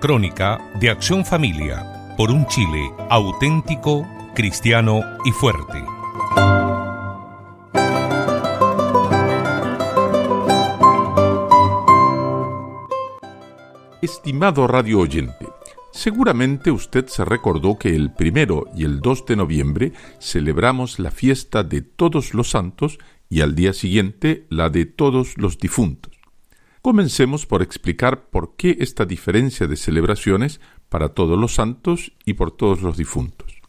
Crónica de Acción Familia por un Chile auténtico, cristiano y fuerte. Estimado radio oyente, seguramente usted se recordó que el primero y el 2 de noviembre celebramos la fiesta de todos los santos y al día siguiente la de todos los difuntos. Comencemos por explicar por qué esta diferencia de celebraciones para todos los santos y por todos los difuntos.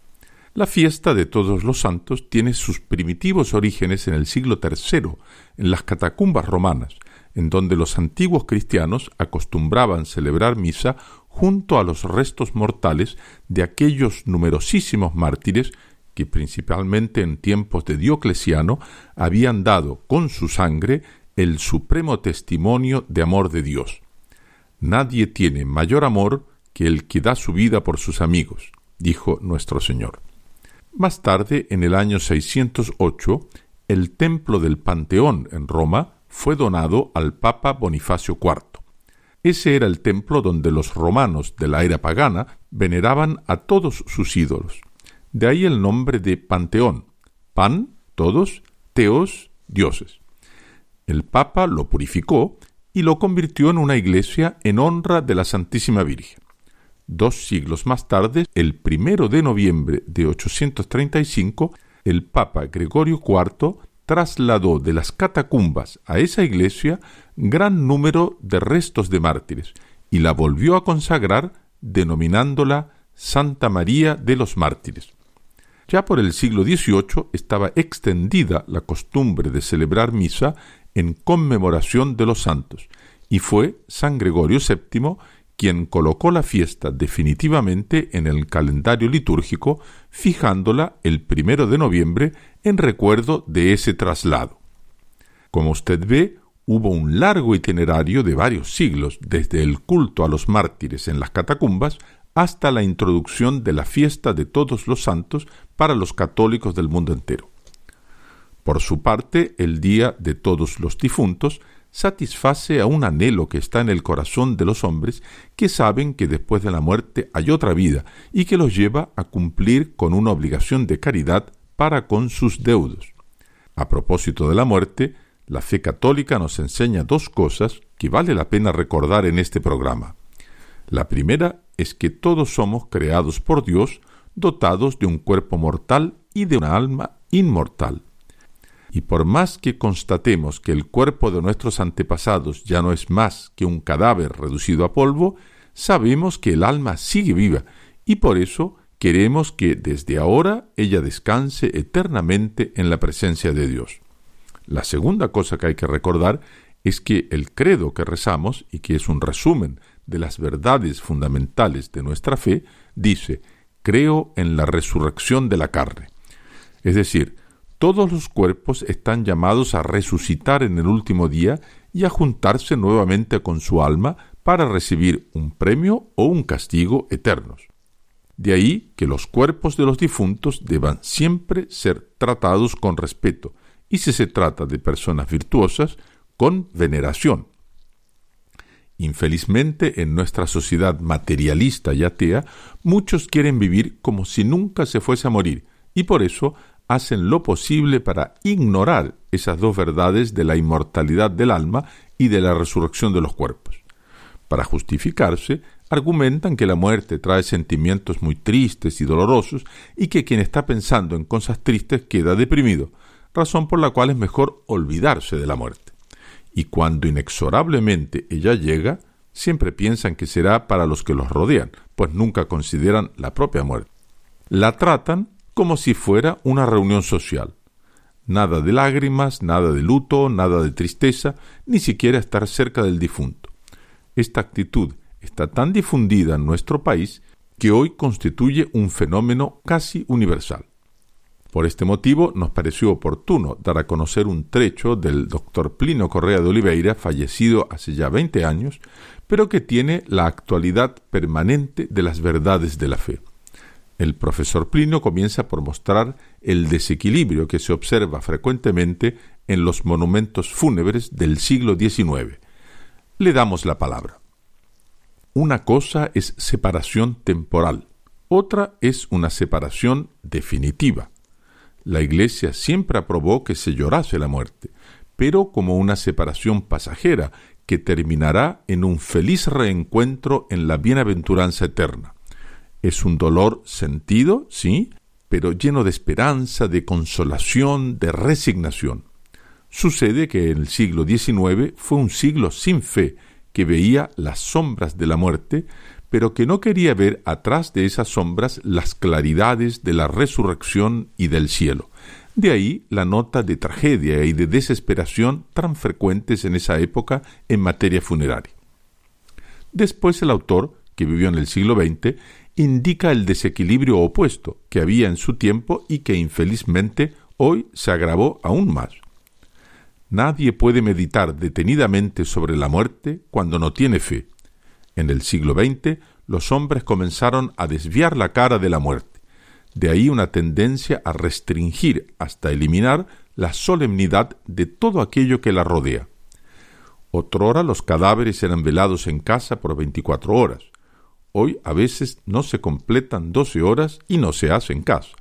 La fiesta de todos los santos tiene sus primitivos orígenes en el siglo III, en las catacumbas romanas, en donde los antiguos cristianos acostumbraban celebrar misa junto a los restos mortales de aquellos numerosísimos mártires que principalmente en tiempos de Diocleciano habían dado con su sangre el supremo testimonio de amor de Dios. Nadie tiene mayor amor que el que da su vida por sus amigos, dijo nuestro Señor. Más tarde, en el año 608, el templo del Panteón en Roma fue donado al Papa Bonifacio IV. Ese era el templo donde los romanos de la era pagana veneraban a todos sus ídolos. De ahí el nombre de Panteón. Pan, todos, teos, dioses. El Papa lo purificó y lo convirtió en una iglesia en honra de la Santísima Virgen. Dos siglos más tarde, el primero de noviembre de 835, el Papa Gregorio IV trasladó de las catacumbas a esa iglesia gran número de restos de mártires y la volvió a consagrar denominándola Santa María de los Mártires. Ya por el siglo XVIII estaba extendida la costumbre de celebrar misa en conmemoración de los santos, y fue San Gregorio VII quien colocó la fiesta definitivamente en el calendario litúrgico, fijándola el primero de noviembre en recuerdo de ese traslado. Como usted ve, hubo un largo itinerario de varios siglos, desde el culto a los mártires en las catacumbas hasta la introducción de la fiesta de todos los santos para los católicos del mundo entero. Por su parte, el Día de Todos los Difuntos satisface a un anhelo que está en el corazón de los hombres que saben que después de la muerte hay otra vida y que los lleva a cumplir con una obligación de caridad para con sus deudos. A propósito de la muerte, la fe católica nos enseña dos cosas que vale la pena recordar en este programa. La primera es que todos somos creados por Dios, dotados de un cuerpo mortal y de una alma inmortal. Y por más que constatemos que el cuerpo de nuestros antepasados ya no es más que un cadáver reducido a polvo, sabemos que el alma sigue viva y por eso queremos que desde ahora ella descanse eternamente en la presencia de Dios. La segunda cosa que hay que recordar es que el credo que rezamos, y que es un resumen de las verdades fundamentales de nuestra fe, dice, creo en la resurrección de la carne. Es decir, todos los cuerpos están llamados a resucitar en el último día y a juntarse nuevamente con su alma para recibir un premio o un castigo eternos. De ahí que los cuerpos de los difuntos deban siempre ser tratados con respeto, y si se trata de personas virtuosas, con veneración. Infelizmente, en nuestra sociedad materialista y atea, muchos quieren vivir como si nunca se fuese a morir, y por eso hacen lo posible para ignorar esas dos verdades de la inmortalidad del alma y de la resurrección de los cuerpos. Para justificarse, argumentan que la muerte trae sentimientos muy tristes y dolorosos y que quien está pensando en cosas tristes queda deprimido, razón por la cual es mejor olvidarse de la muerte. Y cuando inexorablemente ella llega, siempre piensan que será para los que los rodean, pues nunca consideran la propia muerte. La tratan como si fuera una reunión social. Nada de lágrimas, nada de luto, nada de tristeza, ni siquiera estar cerca del difunto. Esta actitud está tan difundida en nuestro país que hoy constituye un fenómeno casi universal. Por este motivo nos pareció oportuno dar a conocer un trecho del doctor Plino Correa de Oliveira, fallecido hace ya 20 años, pero que tiene la actualidad permanente de las verdades de la fe. El profesor Plino comienza por mostrar el desequilibrio que se observa frecuentemente en los monumentos fúnebres del siglo XIX. Le damos la palabra. Una cosa es separación temporal, otra es una separación definitiva. La Iglesia siempre aprobó que se llorase la muerte, pero como una separación pasajera que terminará en un feliz reencuentro en la bienaventuranza eterna. Es un dolor sentido, sí, pero lleno de esperanza, de consolación, de resignación. Sucede que el siglo XIX fue un siglo sin fe, que veía las sombras de la muerte, pero que no quería ver atrás de esas sombras las claridades de la resurrección y del cielo. De ahí la nota de tragedia y de desesperación tan frecuentes en esa época en materia funeraria. Después el autor, que vivió en el siglo XX, indica el desequilibrio opuesto que había en su tiempo y que infelizmente hoy se agravó aún más. Nadie puede meditar detenidamente sobre la muerte cuando no tiene fe. En el siglo XX los hombres comenzaron a desviar la cara de la muerte de ahí una tendencia a restringir hasta eliminar la solemnidad de todo aquello que la rodea. Otrora los cadáveres eran velados en casa por veinticuatro horas. Hoy a veces no se completan doce horas y no se hace en casa.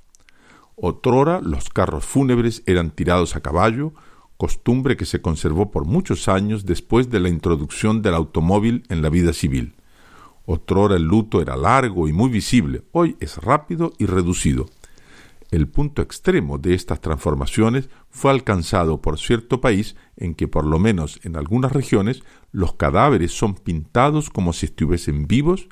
Otrora los carros fúnebres eran tirados a caballo, costumbre que se conservó por muchos años después de la introducción del automóvil en la vida civil. Otrora el luto era largo y muy visible, hoy es rápido y reducido. El punto extremo de estas transformaciones fue alcanzado por cierto país en que por lo menos en algunas regiones los cadáveres son pintados como si estuviesen vivos,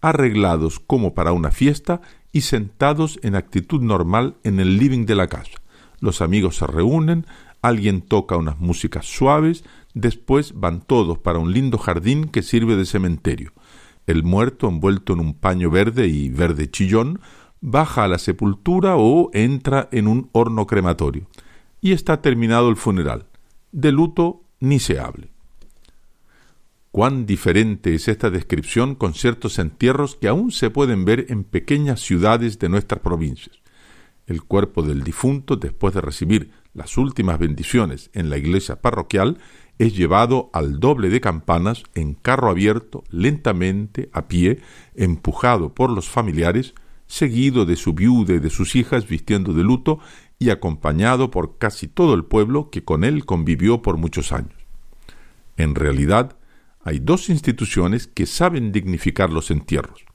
arreglados como para una fiesta y sentados en actitud normal en el living de la casa. Los amigos se reúnen, alguien toca unas músicas suaves, después van todos para un lindo jardín que sirve de cementerio. El muerto, envuelto en un paño verde y verde chillón, baja a la sepultura o entra en un horno crematorio. Y está terminado el funeral. De luto ni se hable. Cuán diferente es esta descripción con ciertos entierros que aún se pueden ver en pequeñas ciudades de nuestras provincias. El cuerpo del difunto, después de recibir las últimas bendiciones en la iglesia parroquial, es llevado al doble de campanas en carro abierto, lentamente, a pie, empujado por los familiares, seguido de su viuda y de sus hijas vistiendo de luto y acompañado por casi todo el pueblo que con él convivió por muchos años. En realidad, hay dos instituciones que saben dignificar los entierros.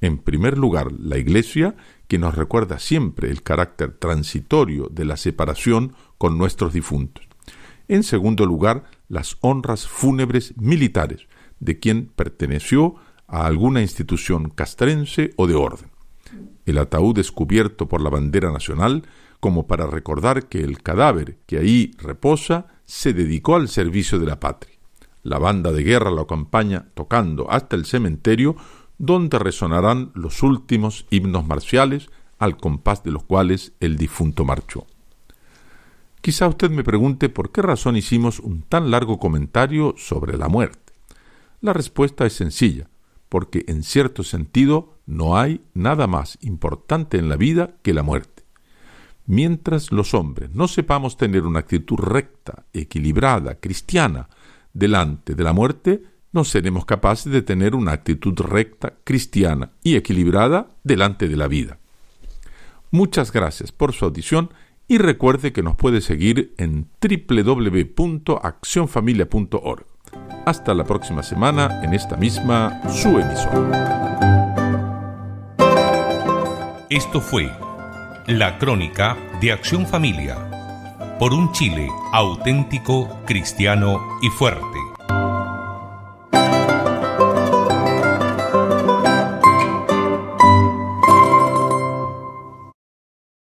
En primer lugar, la Iglesia, que nos recuerda siempre el carácter transitorio de la separación con nuestros difuntos. En segundo lugar, las honras fúnebres militares de quien perteneció a alguna institución castrense o de orden. El ataúd descubierto por la bandera nacional como para recordar que el cadáver que ahí reposa se dedicó al servicio de la patria. La banda de guerra lo acompaña tocando hasta el cementerio donde resonarán los últimos himnos marciales al compás de los cuales el difunto marchó. Quizá usted me pregunte por qué razón hicimos un tan largo comentario sobre la muerte. La respuesta es sencilla, porque en cierto sentido no hay nada más importante en la vida que la muerte. Mientras los hombres no sepamos tener una actitud recta, equilibrada, cristiana, delante de la muerte, no seremos capaces de tener una actitud recta, cristiana y equilibrada delante de la vida. Muchas gracias por su audición y recuerde que nos puede seguir en www.accionfamilia.org. Hasta la próxima semana en esta misma su emisora. Esto fue la crónica de Acción Familia por un Chile auténtico, cristiano y fuerte.